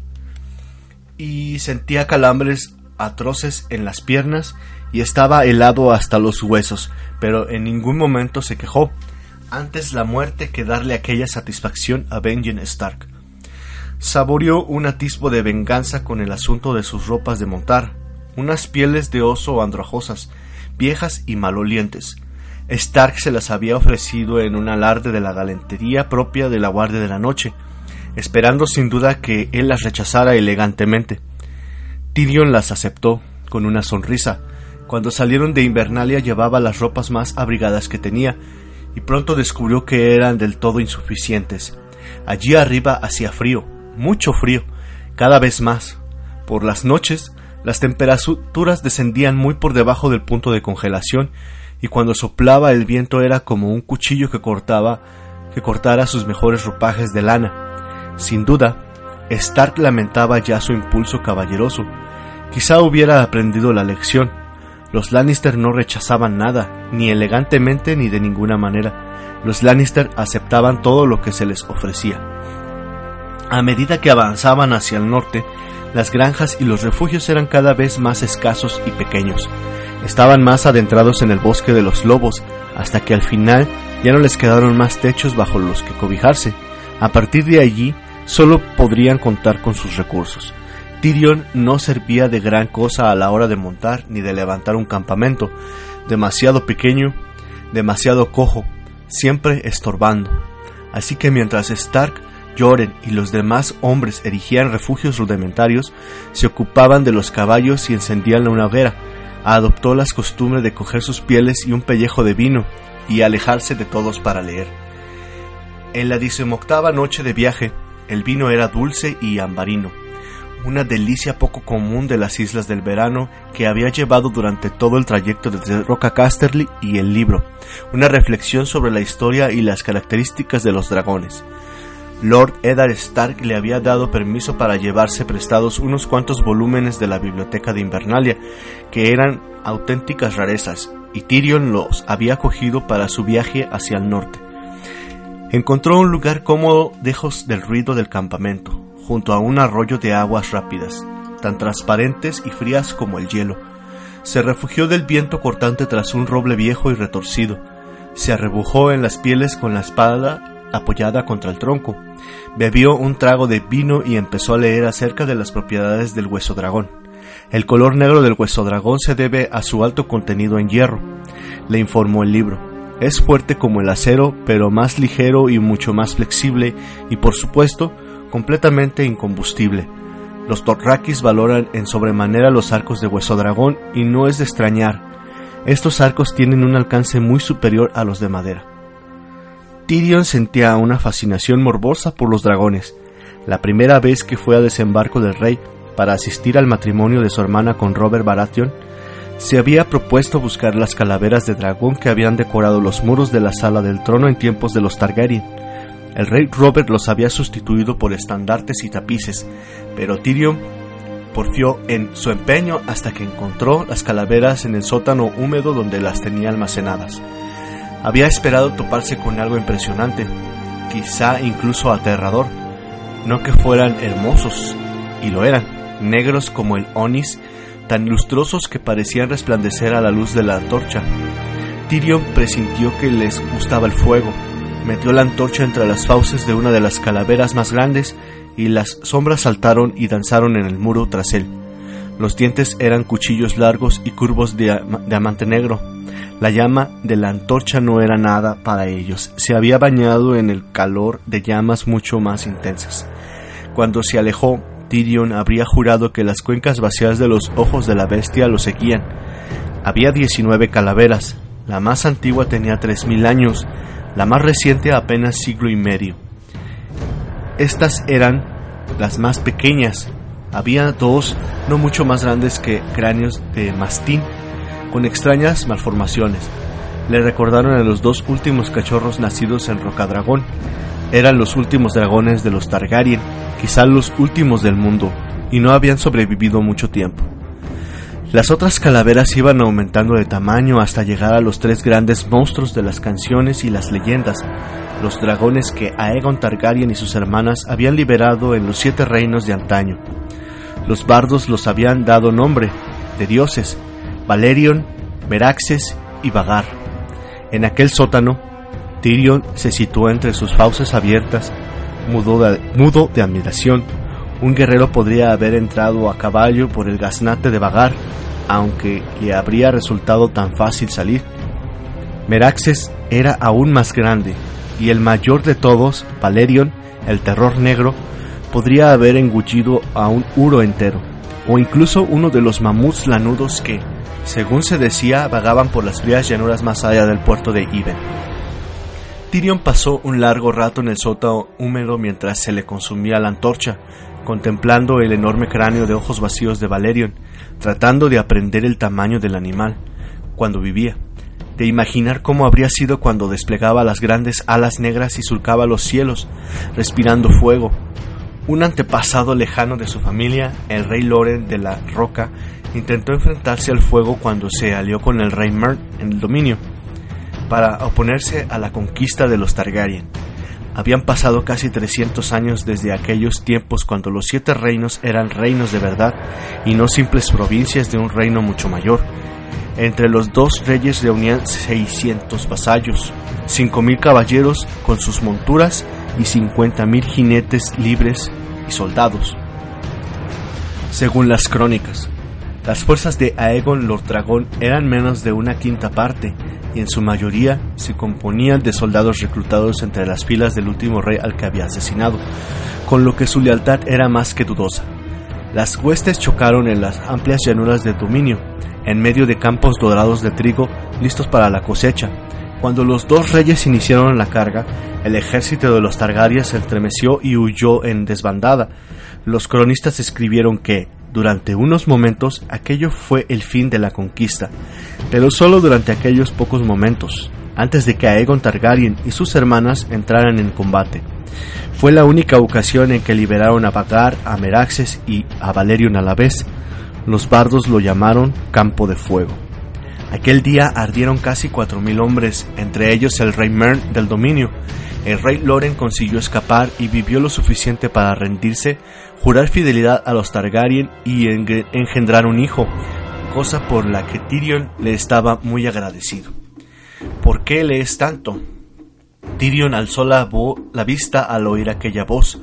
y sentía calambres atroces en las piernas y estaba helado hasta los huesos, pero en ningún momento se quejó, antes la muerte que darle aquella satisfacción a Benjen Stark. Saboreó un atisbo de venganza con el asunto de sus ropas de montar, unas pieles de oso andrajosas, viejas y malolientes. Stark se las había ofrecido en un alarde de la galantería propia de la Guardia de la Noche, esperando sin duda que él las rechazara elegantemente. Tyrion las aceptó, con una sonrisa. Cuando salieron de Invernalia llevaba las ropas más abrigadas que tenía, y pronto descubrió que eran del todo insuficientes. Allí arriba hacía frío, mucho frío, cada vez más. Por las noches, las temperaturas descendían muy por debajo del punto de congelación, y cuando soplaba el viento era como un cuchillo que cortaba, que cortara sus mejores ropajes de lana. Sin duda, Stark lamentaba ya su impulso caballeroso. Quizá hubiera aprendido la lección. Los Lannister no rechazaban nada, ni elegantemente ni de ninguna manera. Los Lannister aceptaban todo lo que se les ofrecía. A medida que avanzaban hacia el norte, las granjas y los refugios eran cada vez más escasos y pequeños. Estaban más adentrados en el bosque de los lobos, hasta que al final ya no les quedaron más techos bajo los que cobijarse. A partir de allí, solo podrían contar con sus recursos. Tyrion no servía de gran cosa a la hora de montar ni de levantar un campamento, demasiado pequeño, demasiado cojo, siempre estorbando. Así que mientras Stark Joren y los demás hombres erigían refugios rudimentarios, se ocupaban de los caballos y encendían una hoguera. Adoptó las costumbres de coger sus pieles y un pellejo de vino y alejarse de todos para leer. En la decimoctava noche de viaje, el vino era dulce y ambarino, una delicia poco común de las islas del verano que había llevado durante todo el trayecto desde Roca Casterly y el libro, una reflexión sobre la historia y las características de los dragones. Lord Eddard Stark le había dado permiso para llevarse prestados unos cuantos volúmenes de la biblioteca de Invernalia, que eran auténticas rarezas, y Tyrion los había cogido para su viaje hacia el norte. Encontró un lugar cómodo lejos del ruido del campamento, junto a un arroyo de aguas rápidas, tan transparentes y frías como el hielo. Se refugió del viento cortante tras un roble viejo y retorcido. Se arrebujó en las pieles con la espada apoyada contra el tronco. Bebió un trago de vino y empezó a leer acerca de las propiedades del hueso dragón. El color negro del hueso dragón se debe a su alto contenido en hierro, le informó el libro. Es fuerte como el acero, pero más ligero y mucho más flexible y por supuesto completamente incombustible. Los Torrakis valoran en sobremanera los arcos de hueso dragón y no es de extrañar. Estos arcos tienen un alcance muy superior a los de madera. Tyrion sentía una fascinación morbosa por los dragones. La primera vez que fue a desembarco del rey para asistir al matrimonio de su hermana con Robert Baratheon, se había propuesto buscar las calaveras de dragón que habían decorado los muros de la sala del trono en tiempos de los Targaryen. El rey Robert los había sustituido por estandartes y tapices, pero Tyrion porfió en su empeño hasta que encontró las calaveras en el sótano húmedo donde las tenía almacenadas. Había esperado toparse con algo impresionante, quizá incluso aterrador. No que fueran hermosos, y lo eran, negros como el onis, tan lustrosos que parecían resplandecer a la luz de la antorcha. Tyrion presintió que les gustaba el fuego. Metió la antorcha entre las fauces de una de las calaveras más grandes y las sombras saltaron y danzaron en el muro tras él. Los dientes eran cuchillos largos y curvos de diamante negro. La llama de la antorcha no era nada para ellos. Se había bañado en el calor de llamas mucho más intensas. Cuando se alejó, Tyrion habría jurado que las cuencas vacías de los ojos de la bestia lo seguían. Había 19 calaveras. La más antigua tenía 3.000 años, la más reciente apenas siglo y medio. Estas eran las más pequeñas. Había dos no mucho más grandes que cráneos de mastín, con extrañas malformaciones. Le recordaron a los dos últimos cachorros nacidos en Rocadragón. Eran los últimos dragones de los Targaryen, quizá los últimos del mundo, y no habían sobrevivido mucho tiempo. Las otras calaveras iban aumentando de tamaño hasta llegar a los tres grandes monstruos de las canciones y las leyendas, los dragones que Aegon Targaryen y sus hermanas habían liberado en los siete reinos de antaño. Los bardos los habían dado nombre de dioses, Valerion, Meraxes y Vagar. En aquel sótano, Tyrion se situó entre sus fauces abiertas, mudo de, admiración. Un guerrero podría haber entrado a caballo por el gaznate de Vagar, aunque le habría resultado tan fácil salir. Meraxes era aún más grande, y el mayor de todos, Valerion, el terror negro, podría haber engullido a un uro entero, o incluso uno de los mamuts lanudos que, según se decía, vagaban por las frías llanuras más allá del puerto de Iben. Tyrion pasó un largo rato en el sótano húmedo mientras se le consumía la antorcha, contemplando el enorme cráneo de ojos vacíos de Valerion, tratando de aprender el tamaño del animal, cuando vivía de imaginar cómo habría sido cuando desplegaba las grandes alas negras y surcaba los cielos, respirando fuego. Un antepasado lejano de su familia, el rey Loren de la Roca, intentó enfrentarse al fuego cuando se alió con el rey Mern en el dominio, para oponerse a la conquista de los Targaryen. Habían pasado casi 300 años desde aquellos tiempos cuando los siete reinos eran reinos de verdad y no simples provincias de un reino mucho mayor, entre los dos reyes reunían 600 vasallos, 5.000 caballeros con sus monturas y 50.000 jinetes libres y soldados. Según las crónicas, las fuerzas de Aegon Lord Dragón eran menos de una quinta parte y en su mayoría se componían de soldados reclutados entre las filas del último rey al que había asesinado, con lo que su lealtad era más que dudosa. Las huestes chocaron en las amplias llanuras de dominio, en medio de campos dorados de trigo listos para la cosecha. Cuando los dos reyes iniciaron la carga, el ejército de los Targaryen se estremeció y huyó en desbandada. Los cronistas escribieron que, durante unos momentos, aquello fue el fin de la conquista, pero solo durante aquellos pocos momentos, antes de que Aegon Targaryen y sus hermanas entraran en combate. Fue la única ocasión en que liberaron a Vagar, a Meraxes y a Valerion a la vez, los bardos lo llamaron Campo de Fuego. Aquel día ardieron casi cuatro mil hombres, entre ellos el rey Mern del dominio. El rey Loren consiguió escapar y vivió lo suficiente para rendirse, jurar fidelidad a los Targaryen y engendrar un hijo, cosa por la que Tyrion le estaba muy agradecido. ¿Por qué lees tanto? Tyrion alzó la, la vista al oír aquella voz.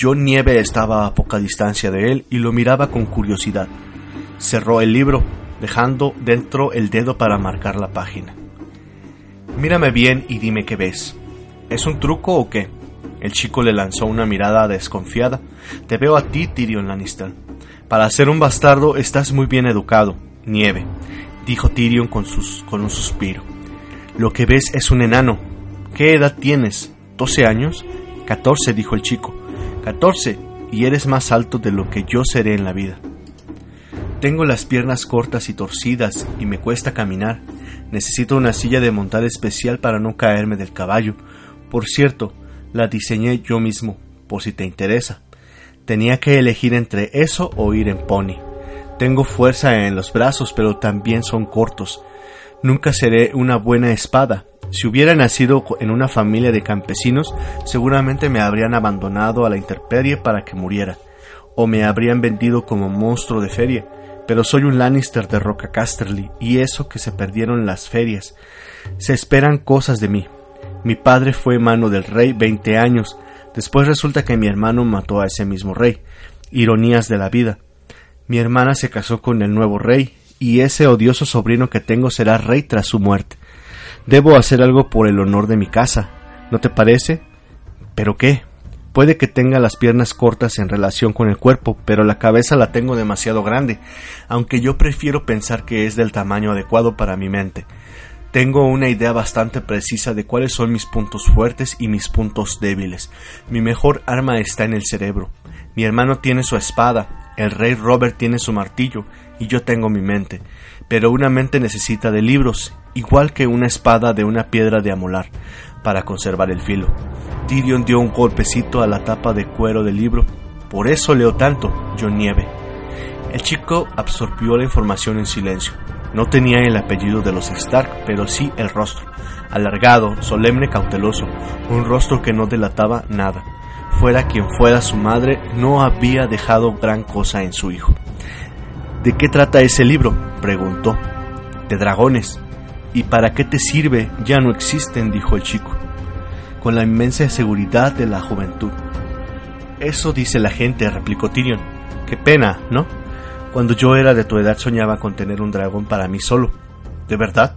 John Nieve estaba a poca distancia de él y lo miraba con curiosidad. Cerró el libro, dejando dentro el dedo para marcar la página. Mírame bien y dime qué ves. ¿Es un truco o qué? El chico le lanzó una mirada desconfiada. Te veo a ti, Tyrion Lannister. Para ser un bastardo estás muy bien educado, Nieve, dijo Tyrion con, sus, con un suspiro. Lo que ves es un enano. ¿Qué edad tienes? ¿Doce años? Catorce, dijo el chico. 14. Y eres más alto de lo que yo seré en la vida. Tengo las piernas cortas y torcidas y me cuesta caminar. Necesito una silla de montar especial para no caerme del caballo. Por cierto, la diseñé yo mismo, por si te interesa. Tenía que elegir entre eso o ir en pony. Tengo fuerza en los brazos, pero también son cortos. Nunca seré una buena espada, si hubiera nacido en una familia de campesinos, seguramente me habrían abandonado a la intemperie para que muriera, o me habrían vendido como monstruo de feria, pero soy un Lannister de Roca Casterly, y eso que se perdieron las ferias. Se esperan cosas de mí. Mi padre fue mano del rey veinte años. Después resulta que mi hermano mató a ese mismo rey. Ironías de la vida. Mi hermana se casó con el nuevo rey, y ese odioso sobrino que tengo será rey tras su muerte. Debo hacer algo por el honor de mi casa. ¿No te parece? ¿Pero qué? Puede que tenga las piernas cortas en relación con el cuerpo, pero la cabeza la tengo demasiado grande, aunque yo prefiero pensar que es del tamaño adecuado para mi mente. Tengo una idea bastante precisa de cuáles son mis puntos fuertes y mis puntos débiles. Mi mejor arma está en el cerebro. Mi hermano tiene su espada, el rey Robert tiene su martillo, y yo tengo mi mente. Pero una mente necesita de libros, igual que una espada de una piedra de amolar, para conservar el filo. Tyrion dio un golpecito a la tapa de cuero del libro. Por eso leo tanto, John Nieve. El chico absorbió la información en silencio. No tenía el apellido de los Stark, pero sí el rostro, alargado, solemne, cauteloso, un rostro que no delataba nada. Fuera quien fuera su madre, no había dejado gran cosa en su hijo. ¿De qué trata ese libro? preguntó. De dragones. ¿Y para qué te sirve? Ya no existen, dijo el chico, con la inmensa seguridad de la juventud. Eso dice la gente, replicó Tyrion. Qué pena, ¿no? Cuando yo era de tu edad soñaba con tener un dragón para mí solo. ¿De verdad?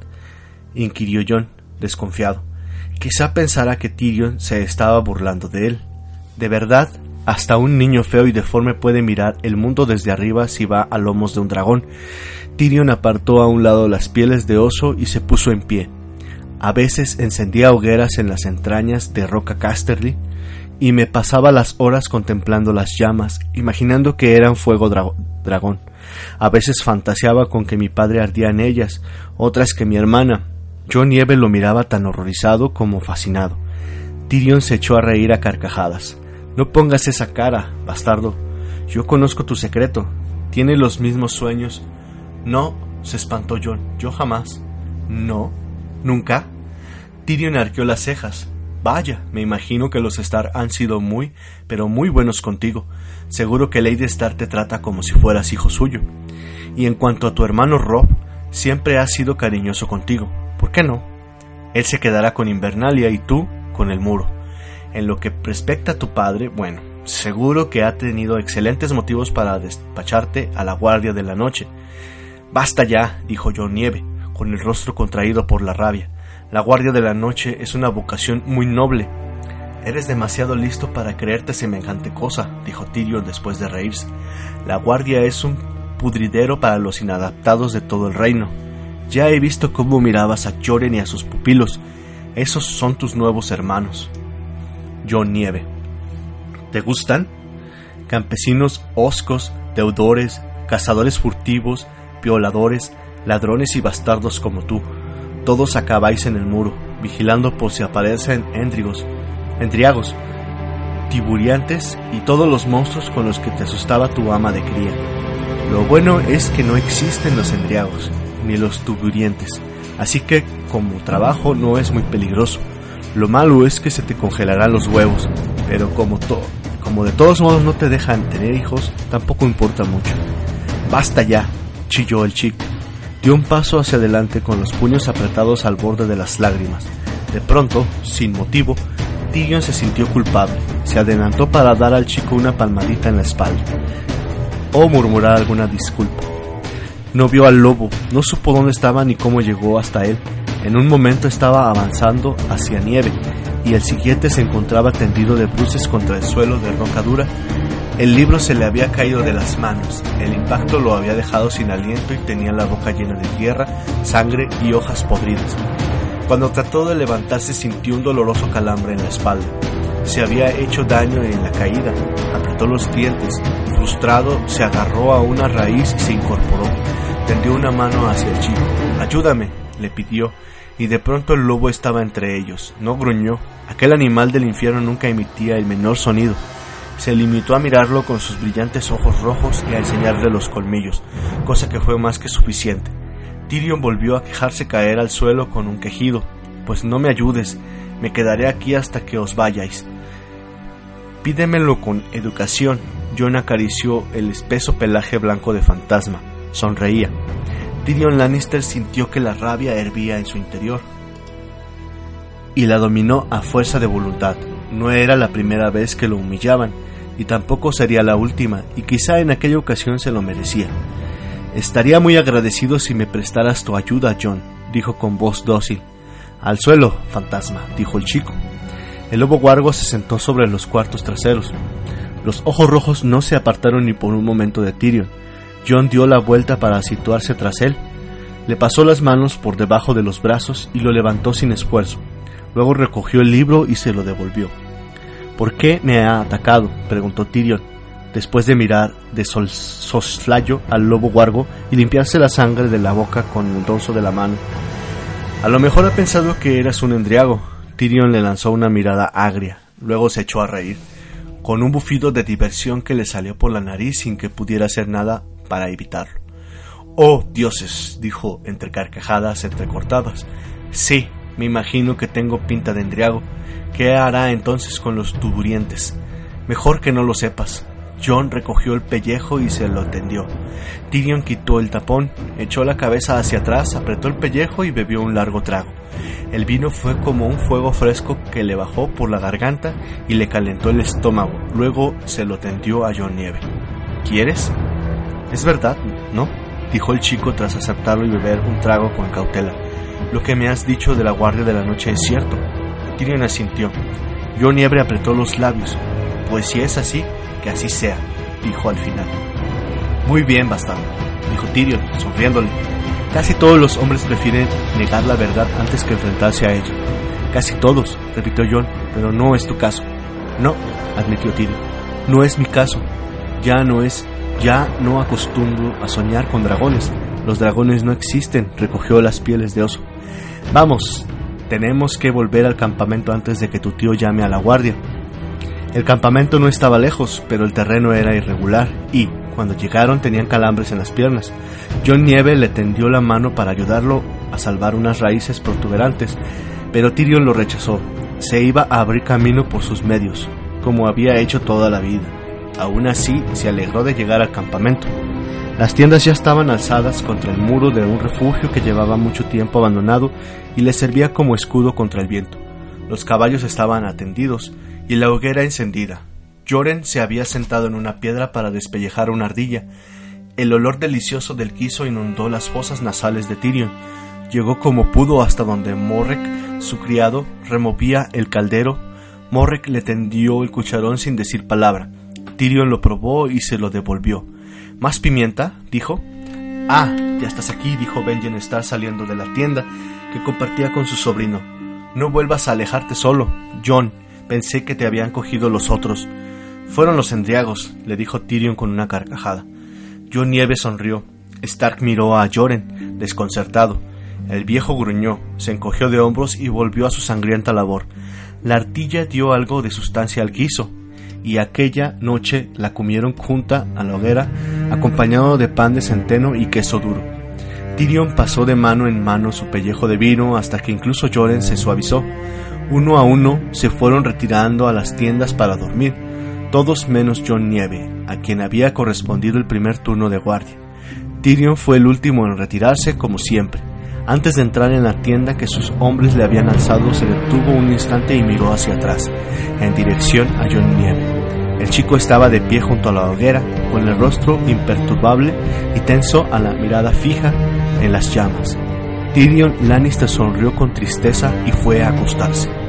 inquirió John, desconfiado. Quizá pensara que Tyrion se estaba burlando de él. ¿De verdad? Hasta un niño feo y deforme puede mirar el mundo desde arriba si va a lomos de un dragón. Tyrion apartó a un lado las pieles de oso y se puso en pie. A veces encendía hogueras en las entrañas de Roca Casterly y me pasaba las horas contemplando las llamas, imaginando que eran fuego dragón. A veces fantaseaba con que mi padre ardía en ellas, otras que mi hermana. Yo Nieve lo miraba tan horrorizado como fascinado. Tyrion se echó a reír a carcajadas. No pongas esa cara, bastardo. Yo conozco tu secreto. Tiene los mismos sueños. No, se espantó John. Yo jamás. No. ¿Nunca? Tyrion arqueó las cejas. Vaya, me imagino que los Stark han sido muy, pero muy buenos contigo. Seguro que Lady Stark te trata como si fueras hijo suyo. Y en cuanto a tu hermano Rob, siempre ha sido cariñoso contigo. ¿Por qué no? Él se quedará con Invernalia y tú con el muro. En lo que respecta a tu padre, bueno, seguro que ha tenido excelentes motivos para despacharte a la guardia de la noche. Basta ya, dijo John Nieve, con el rostro contraído por la rabia. La guardia de la noche es una vocación muy noble. Eres demasiado listo para creerte semejante cosa, dijo Tyrion después de reírse. La guardia es un pudridero para los inadaptados de todo el reino. Ya he visto cómo mirabas a Joren y a sus pupilos. Esos son tus nuevos hermanos. John Nieve. ¿Te gustan? Campesinos hoscos, deudores, cazadores furtivos, violadores, ladrones y bastardos como tú todos acabáis en el muro, vigilando por si aparecen endrigos, endriagos, tiburiantes y todos los monstruos con los que te asustaba tu ama de cría. Lo bueno es que no existen los endriagos, ni los tiburientes, así que como trabajo no es muy peligroso. Lo malo es que se te congelarán los huevos, pero como, como de todos modos no te dejan tener hijos, tampoco importa mucho. Basta ya, chilló el chico. Dio un paso hacia adelante con los puños apretados al borde de las lágrimas. De pronto, sin motivo, Tyrion se sintió culpable. Se adelantó para dar al chico una palmadita en la espalda. O murmurar alguna disculpa. No vio al lobo, no supo dónde estaba ni cómo llegó hasta él. En un momento estaba avanzando hacia nieve y el siguiente se encontraba tendido de bruces contra el suelo de roca dura el libro se le había caído de las manos, el impacto lo había dejado sin aliento y tenía la boca llena de tierra, sangre y hojas podridas. Cuando trató de levantarse sintió un doloroso calambre en la espalda. Se había hecho daño en la caída, apretó los dientes, frustrado se agarró a una raíz y se incorporó. Tendió una mano hacia el chico. Ayúdame, le pidió, y de pronto el lobo estaba entre ellos. No gruñó. Aquel animal del infierno nunca emitía el menor sonido. Se limitó a mirarlo con sus brillantes ojos rojos y a enseñarle los colmillos, cosa que fue más que suficiente. Tyrion volvió a quejarse caer al suelo con un quejido. Pues no me ayudes, me quedaré aquí hasta que os vayáis. Pídemelo con educación. Jon acarició el espeso pelaje blanco de fantasma. Sonreía. Tyrion Lannister sintió que la rabia hervía en su interior. y la dominó a fuerza de voluntad. No era la primera vez que lo humillaban, y tampoco sería la última, y quizá en aquella ocasión se lo merecía. Estaría muy agradecido si me prestaras tu ayuda, John, dijo con voz dócil. Al suelo, fantasma, dijo el chico. El lobo guargo se sentó sobre los cuartos traseros. Los ojos rojos no se apartaron ni por un momento de Tyrion. John dio la vuelta para situarse tras él. Le pasó las manos por debajo de los brazos y lo levantó sin esfuerzo. Luego recogió el libro y se lo devolvió. ¿Por qué me ha atacado? preguntó Tyrion, después de mirar de soslayo al lobo guargo y limpiarse la sangre de la boca con el dorso de la mano. A lo mejor ha pensado que eras un endriago. Tyrion le lanzó una mirada agria, luego se echó a reír, con un bufido de diversión que le salió por la nariz sin que pudiera hacer nada para evitarlo. Oh, dioses, dijo entre carcajadas entrecortadas. Sí, me imagino que tengo pinta de endriago. ¿Qué hará entonces con los tuburientes? Mejor que no lo sepas. John recogió el pellejo y se lo tendió. Tyrion quitó el tapón, echó la cabeza hacia atrás, apretó el pellejo y bebió un largo trago. El vino fue como un fuego fresco que le bajó por la garganta y le calentó el estómago. Luego se lo tendió a John Nieve. ¿Quieres? Es verdad, ¿no? dijo el chico tras aceptarlo y beber un trago con cautela. Lo que me has dicho de la guardia de la noche es cierto. Tyrion asintió. John Nieve apretó los labios. Pues si es así, que así sea, dijo al final. Muy bien, bastardo, dijo Tyrion, sonriéndole. Casi todos los hombres prefieren negar la verdad antes que enfrentarse a ella. Casi todos, repitió John, pero no es tu caso. No, admitió Tyrion, no es mi caso. Ya no es, ya no acostumbro a soñar con dragones. Los dragones no existen, recogió las pieles de oso. Vamos, tenemos que volver al campamento antes de que tu tío llame a la guardia. El campamento no estaba lejos, pero el terreno era irregular y, cuando llegaron, tenían calambres en las piernas. John Nieve le tendió la mano para ayudarlo a salvar unas raíces protuberantes, pero Tyrion lo rechazó. Se iba a abrir camino por sus medios, como había hecho toda la vida. Aún así, se alegró de llegar al campamento. Las tiendas ya estaban alzadas contra el muro de un refugio que llevaba mucho tiempo abandonado y le servía como escudo contra el viento. Los caballos estaban atendidos y la hoguera encendida. Joren se había sentado en una piedra para despellejar una ardilla. El olor delicioso del quiso inundó las fosas nasales de Tyrion. Llegó como pudo hasta donde Morrek, su criado, removía el caldero. Morrek le tendió el cucharón sin decir palabra. Tyrion lo probó y se lo devolvió. ¿Más pimienta? dijo. Ah, ya estás aquí, dijo Benjen Star saliendo de la tienda que compartía con su sobrino. No vuelvas a alejarte solo, John. Pensé que te habían cogido los otros. Fueron los endriagos, le dijo Tyrion con una carcajada. John Nieve sonrió. Stark miró a Joren, desconcertado. El viejo gruñó, se encogió de hombros y volvió a su sangrienta labor. La artilla dio algo de sustancia al guiso, y aquella noche la comieron junta a la hoguera, acompañado de pan de centeno y queso duro. Tyrion pasó de mano en mano su pellejo de vino hasta que incluso Joren se suavizó. Uno a uno se fueron retirando a las tiendas para dormir, todos menos John Nieve, a quien había correspondido el primer turno de guardia. Tyrion fue el último en retirarse, como siempre. Antes de entrar en la tienda que sus hombres le habían alzado, se detuvo un instante y miró hacia atrás, en dirección a John Nieve. El chico estaba de pie junto a la hoguera, con el rostro imperturbable y tenso a la mirada fija en las llamas. Tyrion Lannister sonrió con tristeza y fue a acostarse.